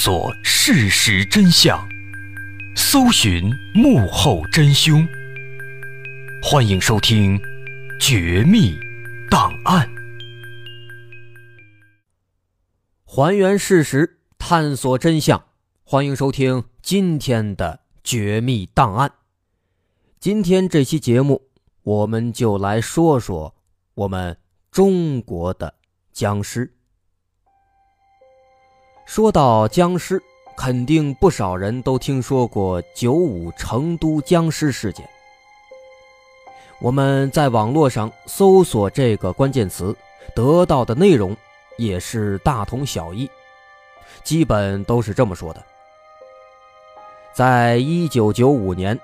索事实真相，搜寻幕后真凶。欢迎收听《绝密档案》，还原事实，探索真相。欢迎收听今天的《绝密档案》。今天这期节目，我们就来说说我们中国的僵尸。说到僵尸，肯定不少人都听说过九五成都僵尸事件。我们在网络上搜索这个关键词，得到的内容也是大同小异，基本都是这么说的：在一九九五年，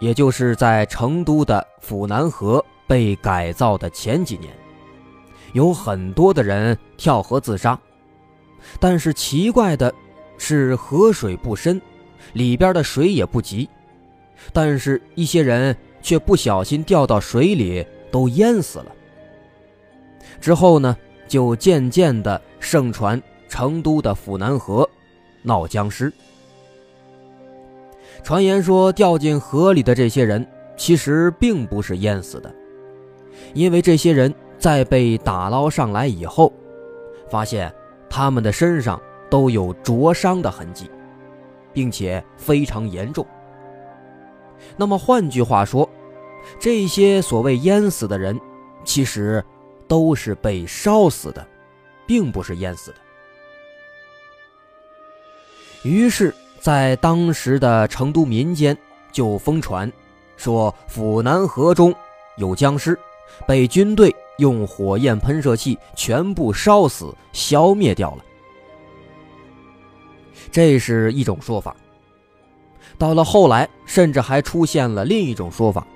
也就是在成都的府南河被改造的前几年，有很多的人跳河自杀。但是奇怪的是，河水不深，里边的水也不急，但是一些人却不小心掉到水里，都淹死了。之后呢，就渐渐的盛传成都的府南河闹僵尸。传言说，掉进河里的这些人其实并不是淹死的，因为这些人在被打捞上来以后，发现。他们的身上都有灼伤的痕迹，并且非常严重。那么换句话说，这些所谓淹死的人，其实都是被烧死的，并不是淹死的。于是，在当时的成都民间就疯传，说府南河中有僵尸，被军队。用火焰喷射器全部烧死、消灭掉了，这是一种说法。到了后来，甚至还出现了另一种说法，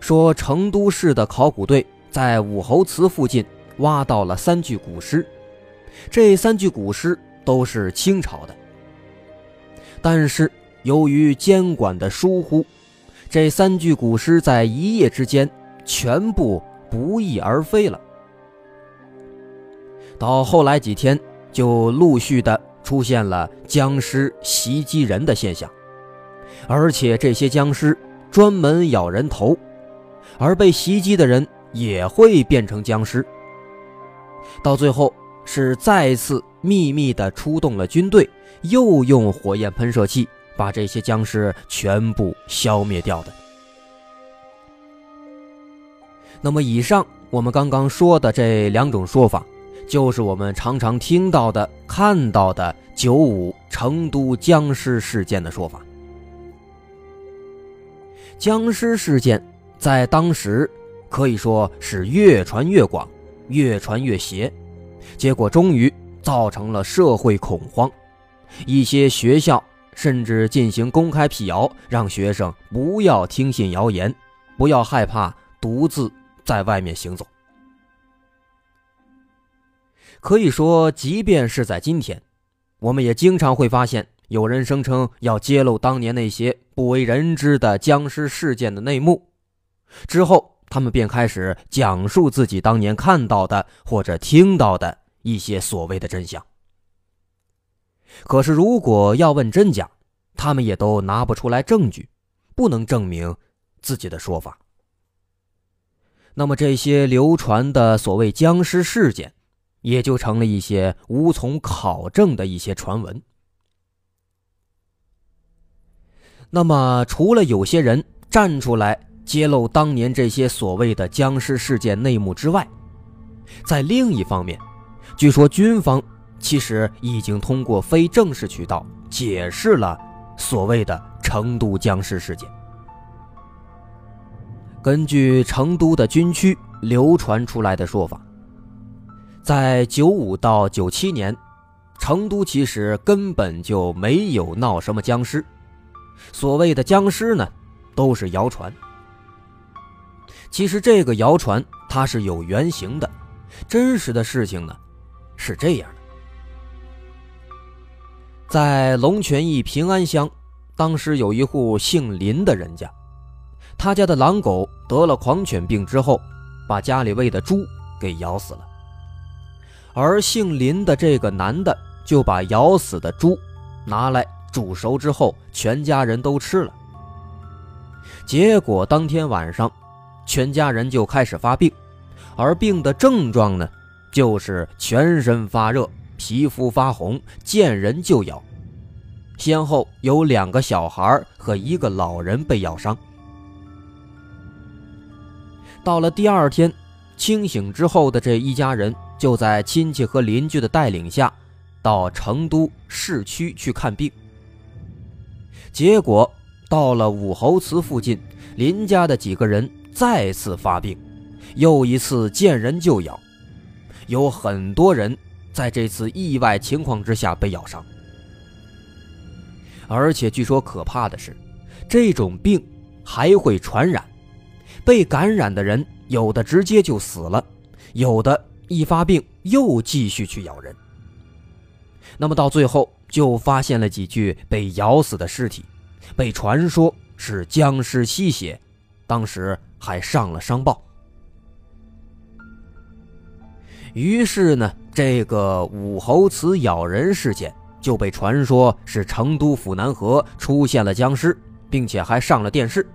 说成都市的考古队在武侯祠附近挖到了三具古尸，这三具古尸都是清朝的，但是由于监管的疏忽，这三具古尸在一夜之间全部。不翼而飞了。到后来几天，就陆续的出现了僵尸袭击人的现象，而且这些僵尸专门咬人头，而被袭击的人也会变成僵尸。到最后是再次秘密的出动了军队，又用火焰喷射器把这些僵尸全部消灭掉的。那么，以上我们刚刚说的这两种说法，就是我们常常听到的、看到的九五成都僵尸事件的说法。僵尸事件在当时可以说是越传越广，越传越邪，结果终于造成了社会恐慌，一些学校甚至进行公开辟谣，让学生不要听信谣言，不要害怕独自。在外面行走，可以说，即便是在今天，我们也经常会发现有人声称要揭露当年那些不为人知的僵尸事件的内幕，之后他们便开始讲述自己当年看到的或者听到的一些所谓的真相。可是，如果要问真假，他们也都拿不出来证据，不能证明自己的说法。那么这些流传的所谓僵尸事件，也就成了一些无从考证的一些传闻。那么，除了有些人站出来揭露当年这些所谓的僵尸事件内幕之外，在另一方面，据说军方其实已经通过非正式渠道解释了所谓的成都僵尸事件。根据成都的军区流传出来的说法，在九五到九七年，成都其实根本就没有闹什么僵尸，所谓的僵尸呢，都是谣传。其实这个谣传它是有原型的，真实的事情呢，是这样的：在龙泉驿平安乡，当时有一户姓林的人家。他家的狼狗得了狂犬病之后，把家里喂的猪给咬死了。而姓林的这个男的就把咬死的猪拿来煮熟之后，全家人都吃了。结果当天晚上，全家人就开始发病，而病的症状呢，就是全身发热、皮肤发红、见人就咬。先后有两个小孩和一个老人被咬伤。到了第二天，清醒之后的这一家人就在亲戚和邻居的带领下，到成都市区去看病。结果到了武侯祠附近，林家的几个人再次发病，又一次见人就咬，有很多人在这次意外情况之下被咬伤。而且据说可怕的是，这种病还会传染。被感染的人，有的直接就死了，有的一发病又继续去咬人。那么到最后就发现了几具被咬死的尸体，被传说是僵尸吸血，当时还上了商报。于是呢，这个武侯祠咬人事件就被传说是成都府南河出现了僵尸，并且还上了电视。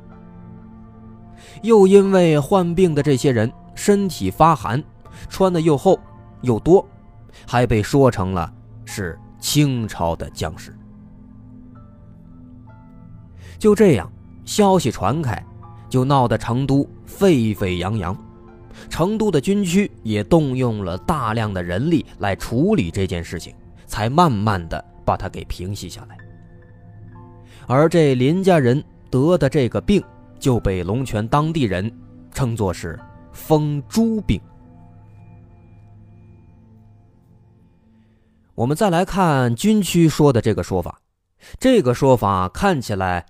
又因为患病的这些人身体发寒，穿的又厚又多，还被说成了是清朝的将士。就这样，消息传开，就闹得成都沸沸扬扬，成都的军区也动用了大量的人力来处理这件事情，才慢慢的把它给平息下来。而这林家人得的这个病。就被龙泉当地人称作是“疯猪病”。我们再来看军区说的这个说法，这个说法看起来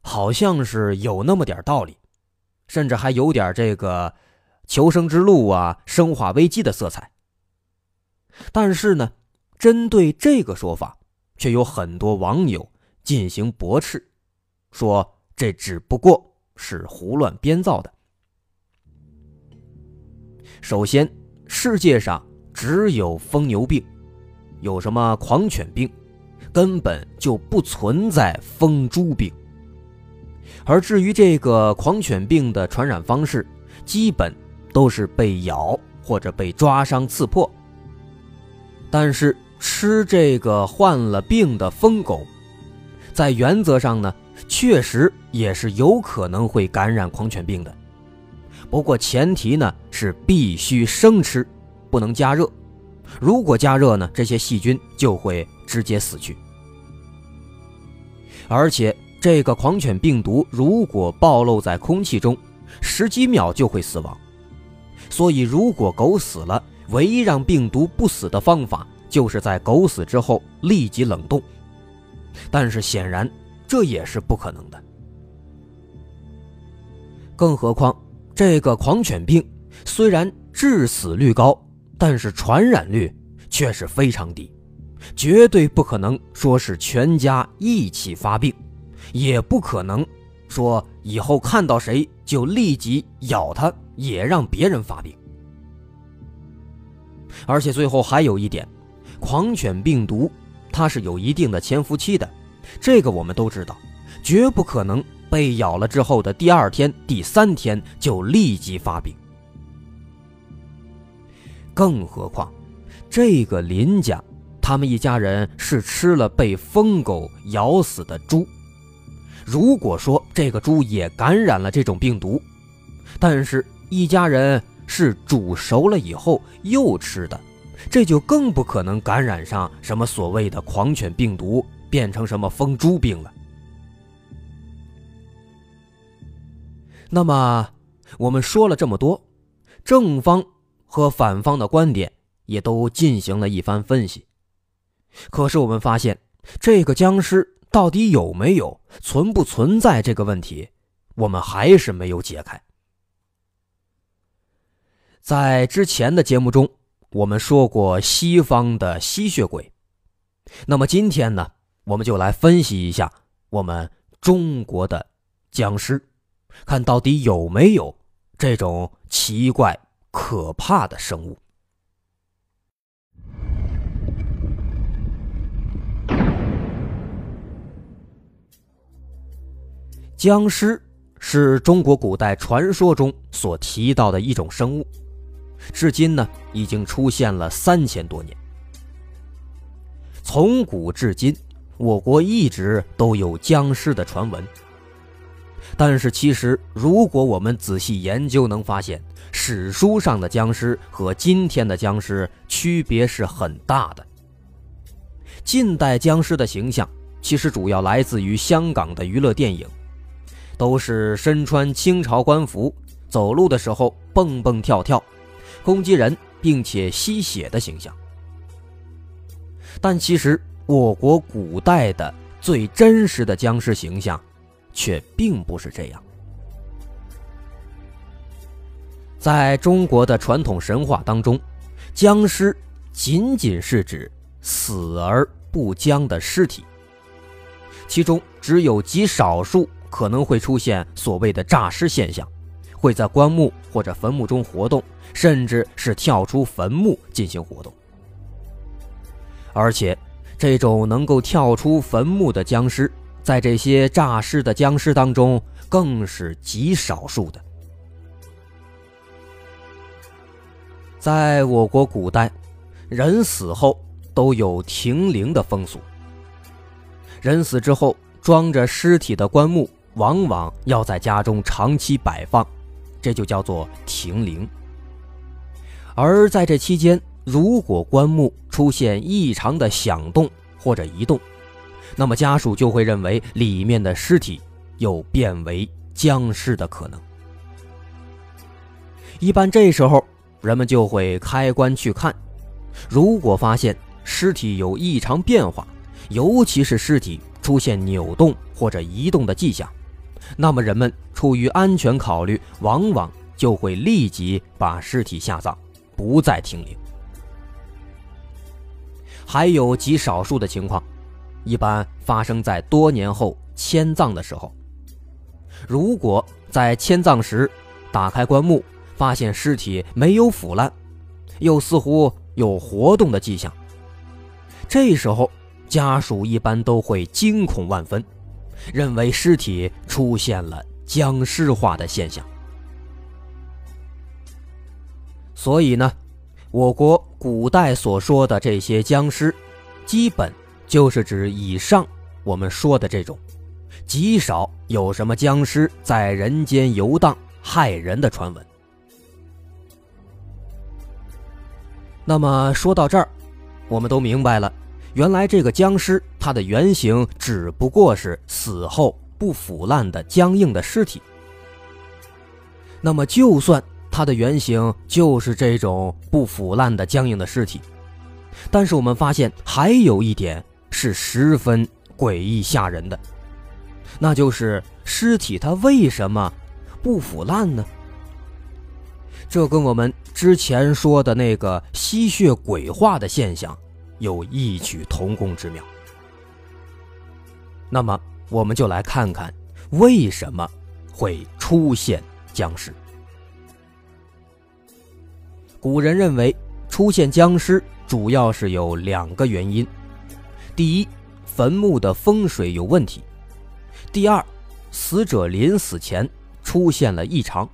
好像是有那么点道理，甚至还有点这个求生之路啊、生化危机的色彩。但是呢，针对这个说法，却有很多网友进行驳斥，说这只不过。是胡乱编造的。首先，世界上只有疯牛病，有什么狂犬病，根本就不存在疯猪病。而至于这个狂犬病的传染方式，基本都是被咬或者被抓伤刺破。但是吃这个患了病的疯狗，在原则上呢？确实也是有可能会感染狂犬病的，不过前提呢是必须生吃，不能加热。如果加热呢，这些细菌就会直接死去。而且这个狂犬病毒如果暴露在空气中，十几秒就会死亡。所以如果狗死了，唯一让病毒不死的方法，就是在狗死之后立即冷冻。但是显然。这也是不可能的。更何况，这个狂犬病虽然致死率高，但是传染率却是非常低，绝对不可能说是全家一起发病，也不可能说以后看到谁就立即咬他，也让别人发病。而且最后还有一点，狂犬病毒它是有一定的潜伏期的。这个我们都知道，绝不可能被咬了之后的第二天、第三天就立即发病。更何况，这个林家，他们一家人是吃了被疯狗咬死的猪。如果说这个猪也感染了这种病毒，但是一家人是煮熟了以后又吃的，这就更不可能感染上什么所谓的狂犬病毒。变成什么疯猪病了？那么我们说了这么多，正方和反方的观点也都进行了一番分析。可是我们发现，这个僵尸到底有没有、存不存在这个问题，我们还是没有解开。在之前的节目中，我们说过西方的吸血鬼，那么今天呢？我们就来分析一下我们中国的僵尸看到底有没有这种奇怪可怕的生物。僵尸是中国古代传说中所提到的一种生物至今呢已经出现了三千多年。从古至今我国一直都有僵尸的传闻。但是，其实如果我们仔细研究，能发现史书上的僵尸和今天的僵尸区别是很大的。近代僵尸的形象其实主要来自于香港的娱乐电影，都是身穿清朝官服，走路的时候蹦蹦跳跳，攻击人并且吸血的形象。但其实，我国古代的最真实的僵尸形象，却并不是这样。在中国的传统神话当中，僵尸仅仅是指死而不僵的尸体，其中只有极少数可能会出现所谓的诈尸现象，会在棺木或者坟墓中活动，甚至是跳出坟墓进行活动。而且，这种能够跳出坟墓的僵尸，在这些诈尸的僵尸当中，更是极少数的。在我国古代，人死后都有停灵的风俗。人死之后，装着尸体的棺木往往要在家中长期摆放，这就叫做停灵。而在这期间，如果棺木出现异常的响动或者移动，那么家属就会认为里面的尸体有变为僵尸的可能。一般这时候，人们就会开棺去看，如果发现尸体有异常变化，尤其是尸体出现扭动或者移动的迹象，那么人们出于安全考虑，往往就会立即把尸体下葬，不再停灵。还有极少数的情况，一般发生在多年后迁葬的时候。如果在迁葬时打开棺木，发现尸体没有腐烂，又似乎有活动的迹象，这时候家属一般都会惊恐万分，认为尸体出现了僵尸化的现象。所以呢？我国古代所说的这些僵尸，基本就是指以上我们说的这种，极少有什么僵尸在人间游荡害人的传闻。那么说到这儿，我们都明白了，原来这个僵尸它的原型只不过是死后不腐烂的僵硬的尸体。那么就算。它的原型就是这种不腐烂的僵硬的尸体，但是我们发现还有一点是十分诡异吓人的，那就是尸体它为什么不腐烂呢？这跟我们之前说的那个吸血鬼化的现象有异曲同工之妙。那么我们就来看看为什么会出现僵尸。古人认为，出现僵尸主要是有两个原因：第一，坟墓的风水有问题；第二，死者临死前出现了异常。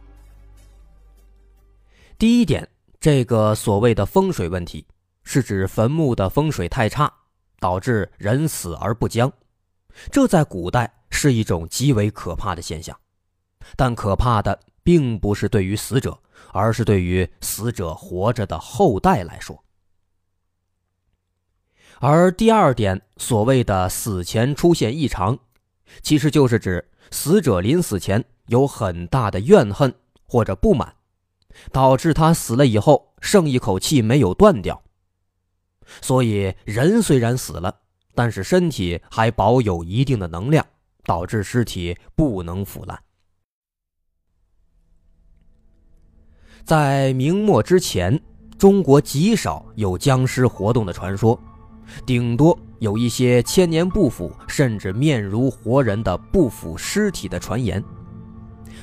第一点，这个所谓的风水问题，是指坟墓的风水太差，导致人死而不僵。这在古代是一种极为可怕的现象，但可怕的并不是对于死者。而是对于死者活着的后代来说，而第二点所谓的死前出现异常，其实就是指死者临死前有很大的怨恨或者不满，导致他死了以后剩一口气没有断掉。所以人虽然死了，但是身体还保有一定的能量，导致尸体不能腐烂。在明末之前，中国极少有僵尸活动的传说，顶多有一些千年不腐甚至面如活人的不腐尸体的传言。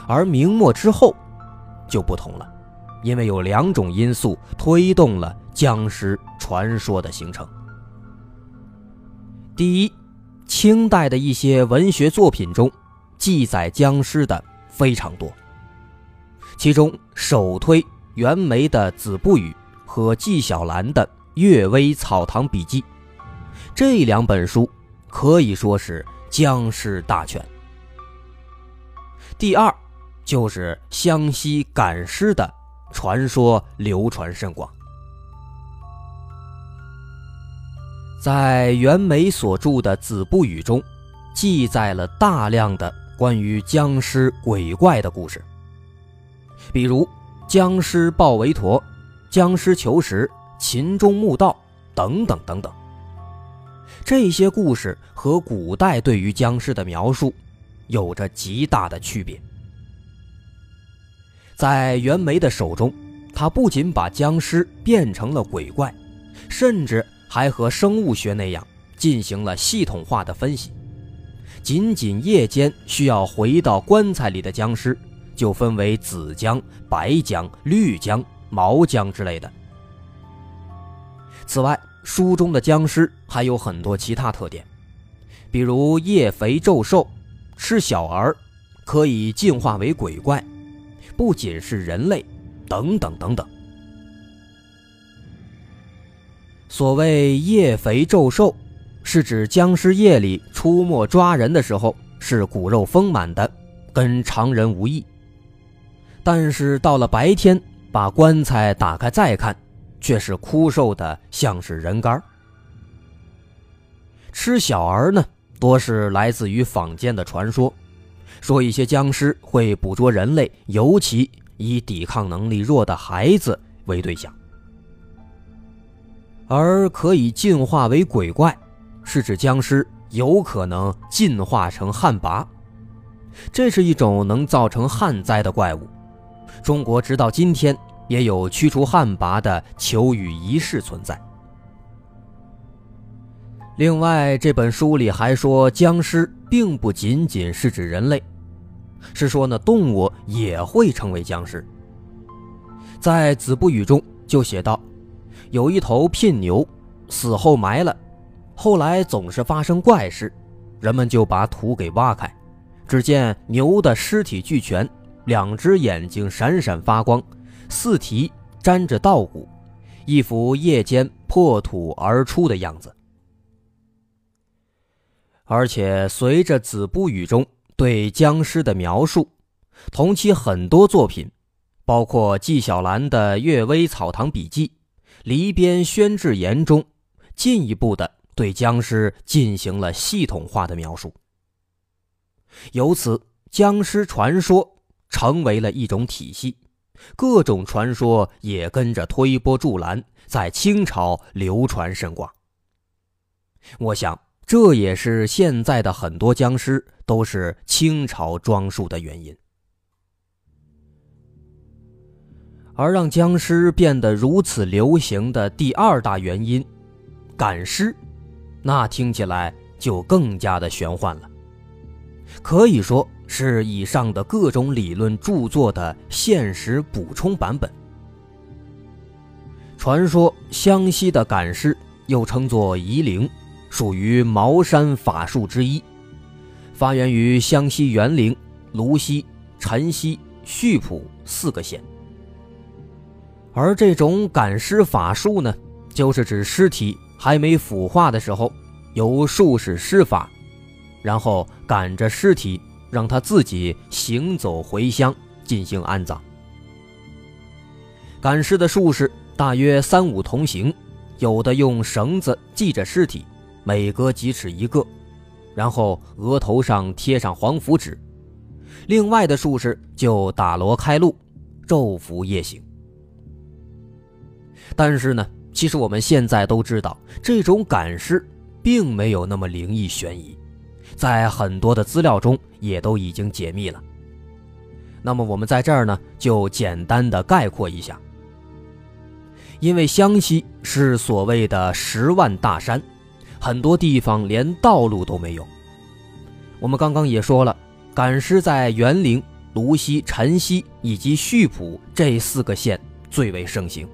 而明末之后，就不同了，因为有两种因素推动了僵尸传说的形成。第一，清代的一些文学作品中，记载僵尸的非常多，其中首推袁枚的《子不语》和纪晓岚的《阅微草堂笔记》，这两本书可以说是僵尸大全。第二，就是湘西赶尸的传说流传甚广。在袁枚所著的《子不语》中，记载了大量的关于僵尸鬼怪的故事，比如僵尸抱韦陀、僵尸求食、秦中墓道等等等等。这些故事和古代对于僵尸的描述有着极大的区别。在袁枚的手中，他不仅把僵尸变成了鬼怪，甚至。还和生物学那样进行了系统化的分析。仅仅夜间需要回到棺材里的僵尸，就分为紫僵、白僵、绿僵、毛僵之类的。此外，书中的僵尸还有很多其他特点，比如夜肥昼瘦、吃小儿、可以进化为鬼怪、不仅是人类，等等等等。所谓夜肥昼瘦，是指僵尸夜里出没抓人的时候是骨肉丰满的，跟常人无异。但是到了白天，把棺材打开再看，却是枯瘦的，像是人干。吃小儿呢，多是来自于坊间的传说，说一些僵尸会捕捉人类，尤其以抵抗能力弱的孩子为对象。而可以进化为鬼怪，是指僵尸有可能进化成旱魃，这是一种能造成旱灾的怪物。中国直到今天也有驱除旱魃的求雨仪式存在。另外，这本书里还说，僵尸并不仅仅是指人类，是说呢，动物也会成为僵尸。在《子不语》中就写道。有一头聘牛，死后埋了，后来总是发生怪事，人们就把土给挖开，只见牛的尸体俱全，两只眼睛闪闪发光，四蹄沾着稻谷，一副夜间破土而出的样子。而且随着《子不语》中对僵尸的描述，同期很多作品，包括纪晓岚的《阅微草堂笔记》。离边宣志言中，进一步的对僵尸进行了系统化的描述。由此，僵尸传说成为了一种体系，各种传说也跟着推波助澜，在清朝流传甚广。我想，这也是现在的很多僵尸都是清朝装束的原因。而让僵尸变得如此流行的第二大原因，赶尸，那听起来就更加的玄幻了。可以说是以上的各种理论著作的现实补充版本。传说湘西的赶尸又称作夷陵，属于茅山法术之一，发源于湘西沅陵、泸溪、辰溪、溆浦四个县。而这种赶尸法术呢，就是指尸体还没腐化的时候，由术士施法，然后赶着尸体，让他自己行走回乡进行安葬。赶尸的术士大约三五同行，有的用绳子系着尸体，每隔几尺一个，然后额头上贴上黄符纸；另外的术士就打锣开路，昼伏夜行。但是呢，其实我们现在都知道，这种赶尸并没有那么灵异悬疑，在很多的资料中也都已经解密了。那么我们在这儿呢，就简单的概括一下。因为湘西是所谓的十万大山，很多地方连道路都没有。我们刚刚也说了，赶尸在沅陵、泸溪、辰溪以及溆浦这四个县最为盛行。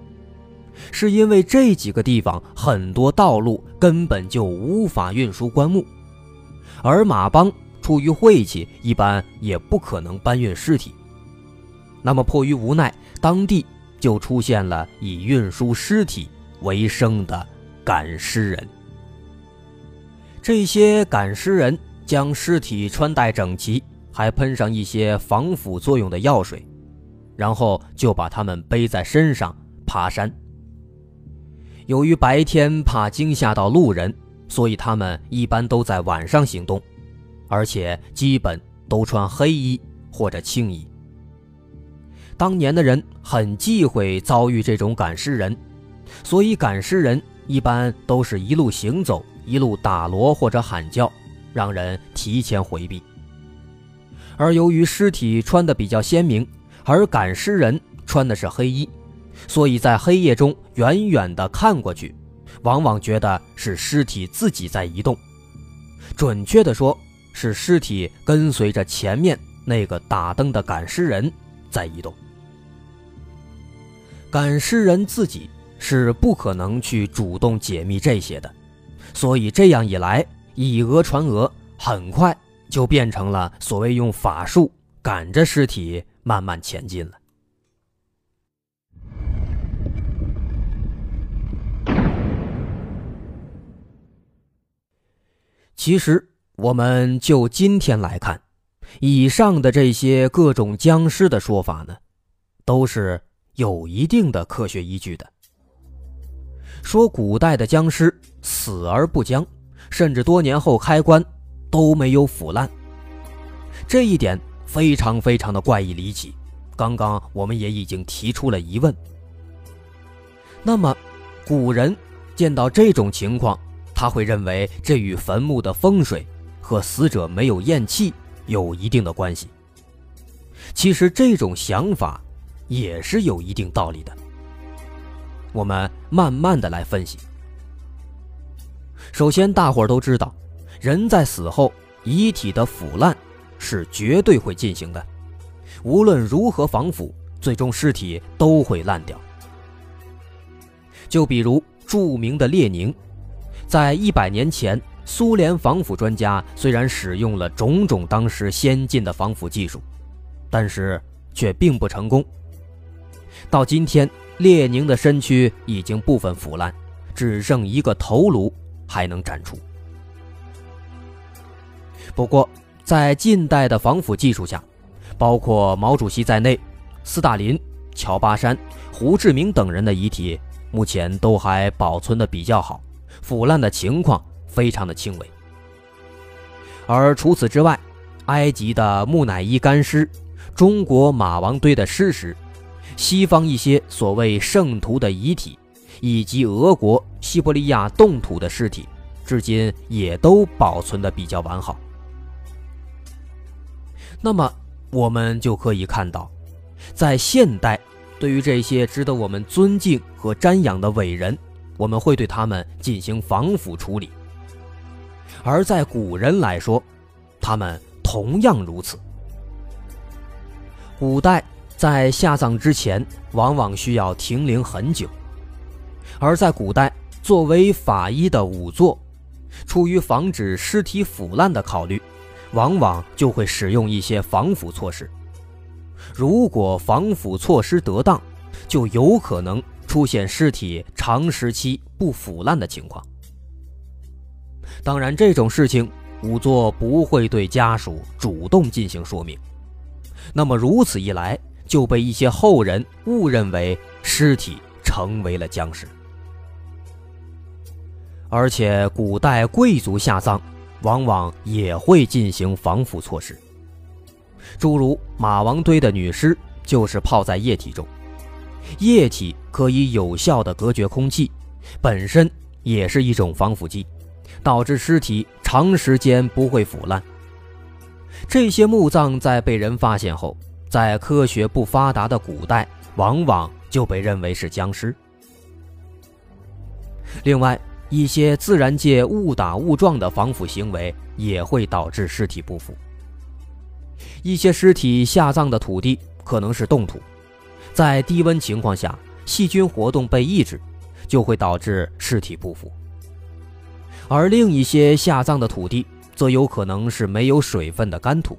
是因为这几个地方很多道路根本就无法运输棺木，而马帮出于晦气，一般也不可能搬运尸体。那么迫于无奈，当地就出现了以运输尸体为生的赶尸人。这些赶尸人将尸体穿戴整齐，还喷上一些防腐作用的药水，然后就把他们背在身上爬山。由于白天怕惊吓到路人，所以他们一般都在晚上行动，而且基本都穿黑衣或者青衣。当年的人很忌讳遭遇这种赶尸人，所以赶尸人一般都是一路行走，一路打锣或者喊叫，让人提前回避。而由于尸体穿的比较鲜明，而赶尸人穿的是黑衣。所以在黑夜中远远的看过去，往往觉得是尸体自己在移动。准确地说，是尸体跟随着前面那个打灯的赶尸人在移动。赶尸人自己是不可能去主动解密这些的，所以这样一来，以讹传讹，很快就变成了所谓用法术赶着尸体慢慢前进了。其实，我们就今天来看，以上的这些各种僵尸的说法呢，都是有一定的科学依据的。说古代的僵尸死而不僵，甚至多年后开棺都没有腐烂，这一点非常非常的怪异离奇。刚刚我们也已经提出了疑问。那么，古人见到这种情况？他会认为这与坟墓的风水和死者没有咽气有一定的关系。其实这种想法也是有一定道理的。我们慢慢的来分析。首先，大伙儿都知道，人在死后遗体的腐烂是绝对会进行的，无论如何防腐，最终尸体都会烂掉。就比如著名的列宁。在一百年前，苏联防腐专家虽然使用了种种当时先进的防腐技术，但是却并不成功。到今天，列宁的身躯已经部分腐烂，只剩一个头颅还能展出。不过，在近代的防腐技术下，包括毛主席在内，斯大林、乔巴山、胡志明等人的遗体，目前都还保存的比较好。腐烂的情况非常的轻微，而除此之外，埃及的木乃伊干尸、中国马王堆的尸石、西方一些所谓圣徒的遗体，以及俄国西伯利亚冻土的尸体，至今也都保存的比较完好。那么，我们就可以看到，在现代，对于这些值得我们尊敬和瞻仰的伟人。我们会对他们进行防腐处理，而在古人来说，他们同样如此。古代在下葬之前，往往需要停灵很久，而在古代，作为法医的仵作，出于防止尸体腐烂的考虑，往往就会使用一些防腐措施。如果防腐措施得当，就有可能。出现尸体长时期不腐烂的情况，当然这种事情仵作不会对家属主动进行说明，那么如此一来就被一些后人误认为尸体成为了僵尸，而且古代贵族下葬往往也会进行防腐措施，诸如马王堆的女尸就是泡在液体中。液体可以有效的隔绝空气，本身也是一种防腐剂，导致尸体长时间不会腐烂。这些墓葬在被人发现后，在科学不发达的古代，往往就被认为是僵尸。另外，一些自然界误打误撞的防腐行为也会导致尸体不腐。一些尸体下葬的土地可能是冻土。在低温情况下，细菌活动被抑制，就会导致尸体不腐。而另一些下葬的土地则有可能是没有水分的干土。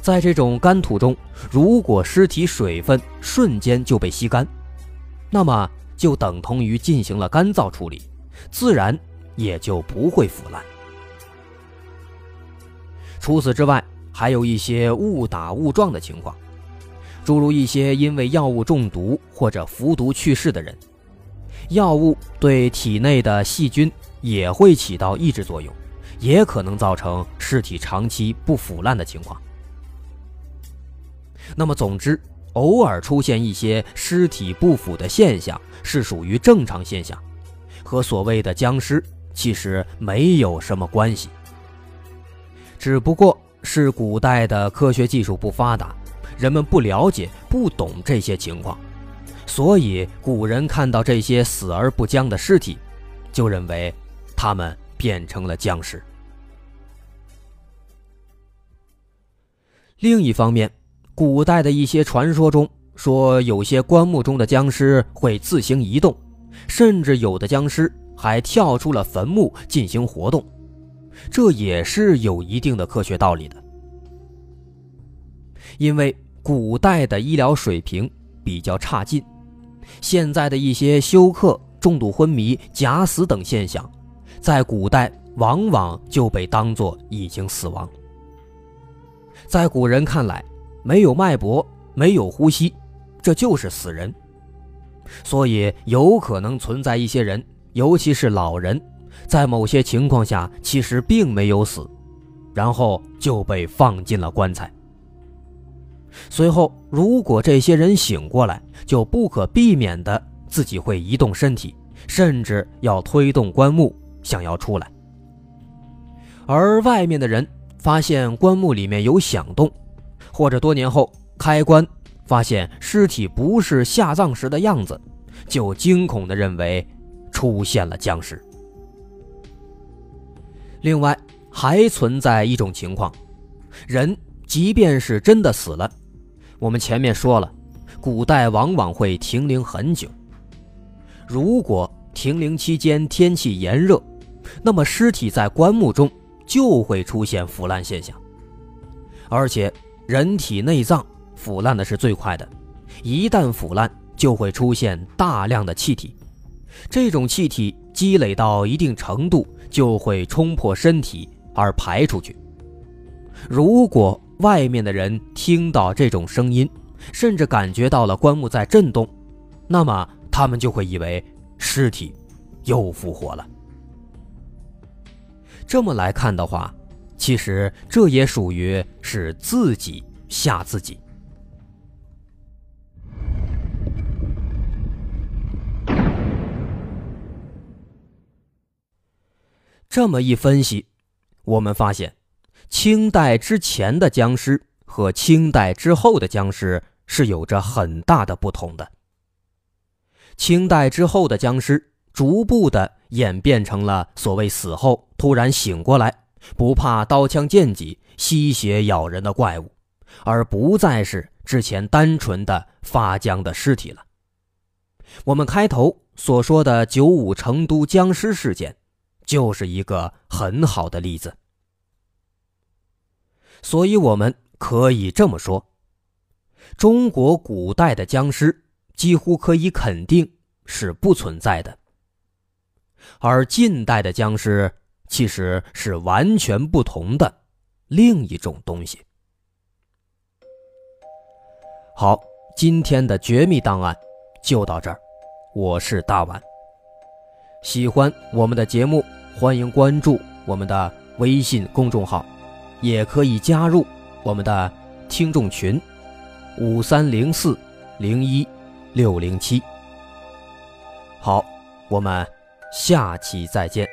在这种干土中，如果尸体水分瞬间就被吸干，那么就等同于进行了干燥处理，自然也就不会腐烂。除此之外，还有一些误打误撞的情况，诸如一些因为药物中毒或者服毒去世的人，药物对体内的细菌也会起到抑制作用，也可能造成尸体长期不腐烂的情况。那么，总之，偶尔出现一些尸体不腐的现象是属于正常现象，和所谓的僵尸其实没有什么关系。只不过是古代的科学技术不发达，人们不了解、不懂这些情况，所以古人看到这些死而不僵的尸体，就认为他们变成了僵尸。另一方面，古代的一些传说中说，有些棺木中的僵尸会自行移动，甚至有的僵尸还跳出了坟墓进行活动，这也是有一定的科学道理的。因为古代的医疗水平比较差劲，现在的一些休克、重度昏迷、假死等现象，在古代往往就被当作已经死亡。在古人看来，没有脉搏，没有呼吸，这就是死人。所以有可能存在一些人，尤其是老人，在某些情况下其实并没有死，然后就被放进了棺材。随后，如果这些人醒过来，就不可避免的自己会移动身体，甚至要推动棺木想要出来。而外面的人发现棺木里面有响动。或者多年后开棺发现尸体不是下葬时的样子，就惊恐的认为出现了僵尸。另外还存在一种情况，人即便是真的死了，我们前面说了，古代往往会停灵很久。如果停灵期间天气炎热，那么尸体在棺木中就会出现腐烂现象，而且。人体内脏腐烂的是最快的，一旦腐烂就会出现大量的气体，这种气体积累到一定程度就会冲破身体而排出去。如果外面的人听到这种声音，甚至感觉到了棺木在震动，那么他们就会以为尸体又复活了。这么来看的话。其实这也属于是自己吓自己。这么一分析，我们发现，清代之前的僵尸和清代之后的僵尸是有着很大的不同的。清代之后的僵尸逐步的演变成了所谓死后突然醒过来。不怕刀枪剑戟、吸血咬人的怪物，而不再是之前单纯的发僵的尸体了。我们开头所说的九五成都僵尸事件，就是一个很好的例子。所以，我们可以这么说：中国古代的僵尸几乎可以肯定是不存在的，而近代的僵尸。其实是完全不同的另一种东西。好，今天的绝密档案就到这儿，我是大碗。喜欢我们的节目，欢迎关注我们的微信公众号，也可以加入我们的听众群：五三零四零一六零七。好，我们下期再见。